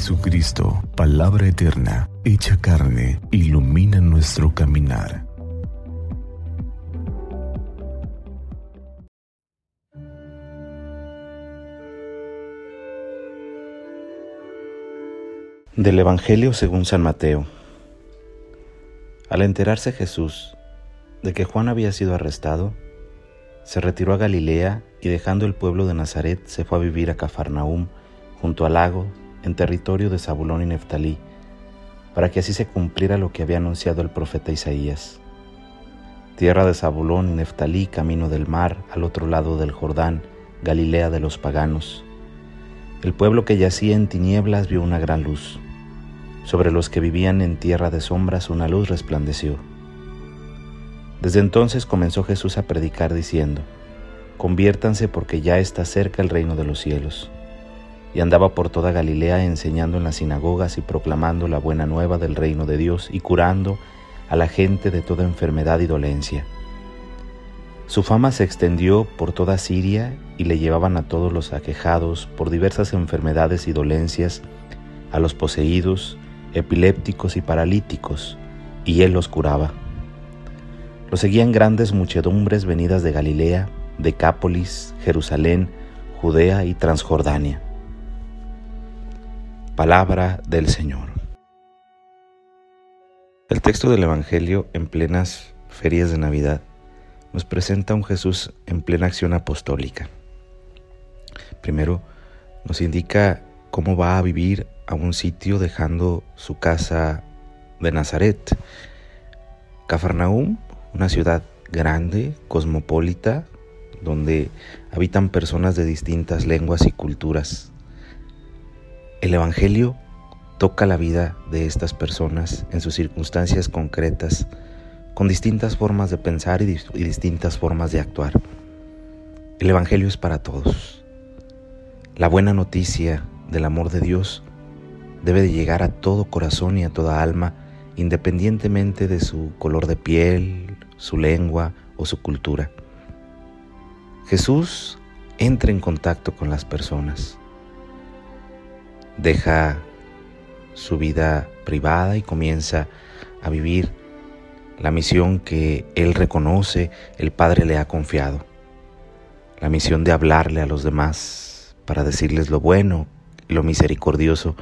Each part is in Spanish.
Jesucristo, palabra eterna, hecha carne, ilumina nuestro caminar. Del Evangelio según San Mateo. Al enterarse Jesús de que Juan había sido arrestado, se retiró a Galilea y dejando el pueblo de Nazaret se fue a vivir a Cafarnaúm, junto al lago, en territorio de Zabulón y Neftalí, para que así se cumpliera lo que había anunciado el profeta Isaías. Tierra de Zabulón y Neftalí, camino del mar, al otro lado del Jordán, Galilea de los paganos. El pueblo que yacía en tinieblas vio una gran luz. Sobre los que vivían en tierra de sombras una luz resplandeció. Desde entonces comenzó Jesús a predicar diciendo, Conviértanse porque ya está cerca el reino de los cielos y andaba por toda Galilea enseñando en las sinagogas y proclamando la buena nueva del reino de Dios y curando a la gente de toda enfermedad y dolencia. Su fama se extendió por toda Siria y le llevaban a todos los aquejados por diversas enfermedades y dolencias, a los poseídos, epilépticos y paralíticos, y él los curaba. Lo seguían grandes muchedumbres venidas de Galilea, Decápolis, Jerusalén, Judea y Transjordania Palabra del Señor. El texto del Evangelio en plenas ferias de Navidad nos presenta a un Jesús en plena acción apostólica. Primero nos indica cómo va a vivir a un sitio dejando su casa de Nazaret. Cafarnaúm, una ciudad grande, cosmopolita, donde habitan personas de distintas lenguas y culturas. El Evangelio toca la vida de estas personas en sus circunstancias concretas, con distintas formas de pensar y, distintas formas de actuar. El Evangelio es para todos. La buena noticia del amor de Dios debe de llegar a todo corazón y a toda alma, independientemente de su color de piel, su lengua o su cultura. Jesús entra en contacto con las personas deja su vida privada y comienza a vivir la misión que él reconoce el Padre le ha confiado. La misión de hablarle a los demás para decirles lo bueno y lo misericordioso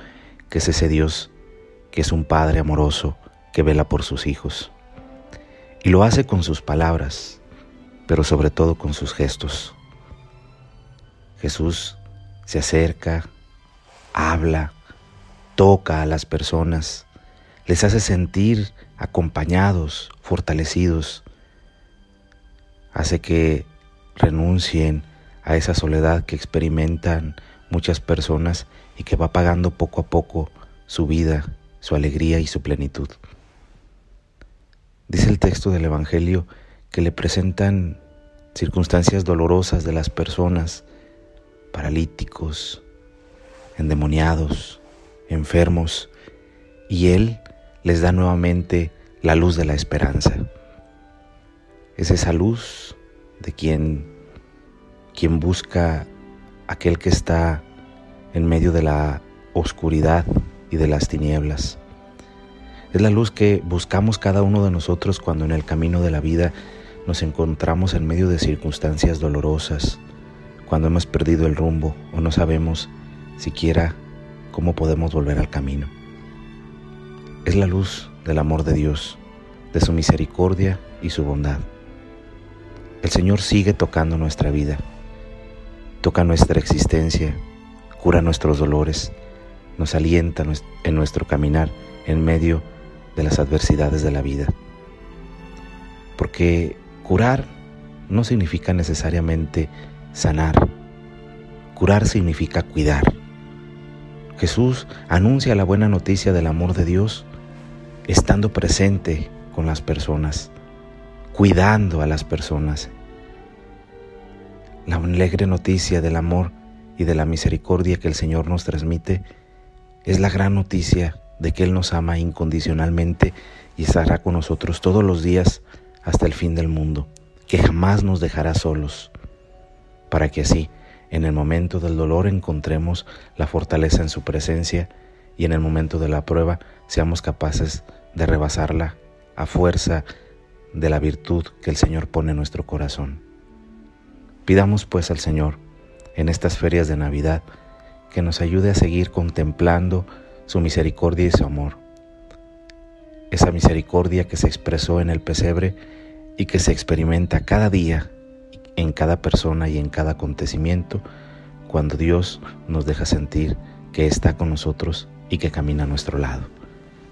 que es ese Dios que es un Padre amoroso que vela por sus hijos. Y lo hace con sus palabras, pero sobre todo con sus gestos. Jesús se acerca, habla, toca a las personas, les hace sentir acompañados, fortalecidos, hace que renuncien a esa soledad que experimentan muchas personas y que va pagando poco a poco su vida, su alegría y su plenitud. Dice el texto del Evangelio que le presentan circunstancias dolorosas de las personas, paralíticos, endemoniados, enfermos, y Él les da nuevamente la luz de la esperanza. Es esa luz de quien, quien busca aquel que está en medio de la oscuridad y de las tinieblas. Es la luz que buscamos cada uno de nosotros cuando en el camino de la vida nos encontramos en medio de circunstancias dolorosas, cuando hemos perdido el rumbo o no sabemos siquiera cómo podemos volver al camino. Es la luz del amor de Dios, de su misericordia y su bondad. El Señor sigue tocando nuestra vida, toca nuestra existencia, cura nuestros dolores, nos alienta en nuestro caminar en medio de las adversidades de la vida. Porque curar no significa necesariamente sanar, curar significa cuidar. Jesús anuncia la buena noticia del amor de Dios estando presente con las personas, cuidando a las personas. La alegre noticia del amor y de la misericordia que el Señor nos transmite es la gran noticia de que Él nos ama incondicionalmente y estará con nosotros todos los días hasta el fin del mundo, que jamás nos dejará solos, para que así en el momento del dolor encontremos la fortaleza en su presencia y en el momento de la prueba seamos capaces de rebasarla a fuerza de la virtud que el Señor pone en nuestro corazón. Pidamos pues al Señor en estas ferias de Navidad que nos ayude a seguir contemplando su misericordia y su amor. Esa misericordia que se expresó en el pesebre y que se experimenta cada día en cada persona y en cada acontecimiento cuando Dios nos deja sentir que está con nosotros y que camina a nuestro lado.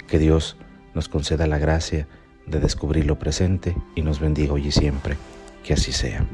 Que Dios nos conceda la gracia de descubrir lo presente y nos bendiga hoy y siempre. Que así sea.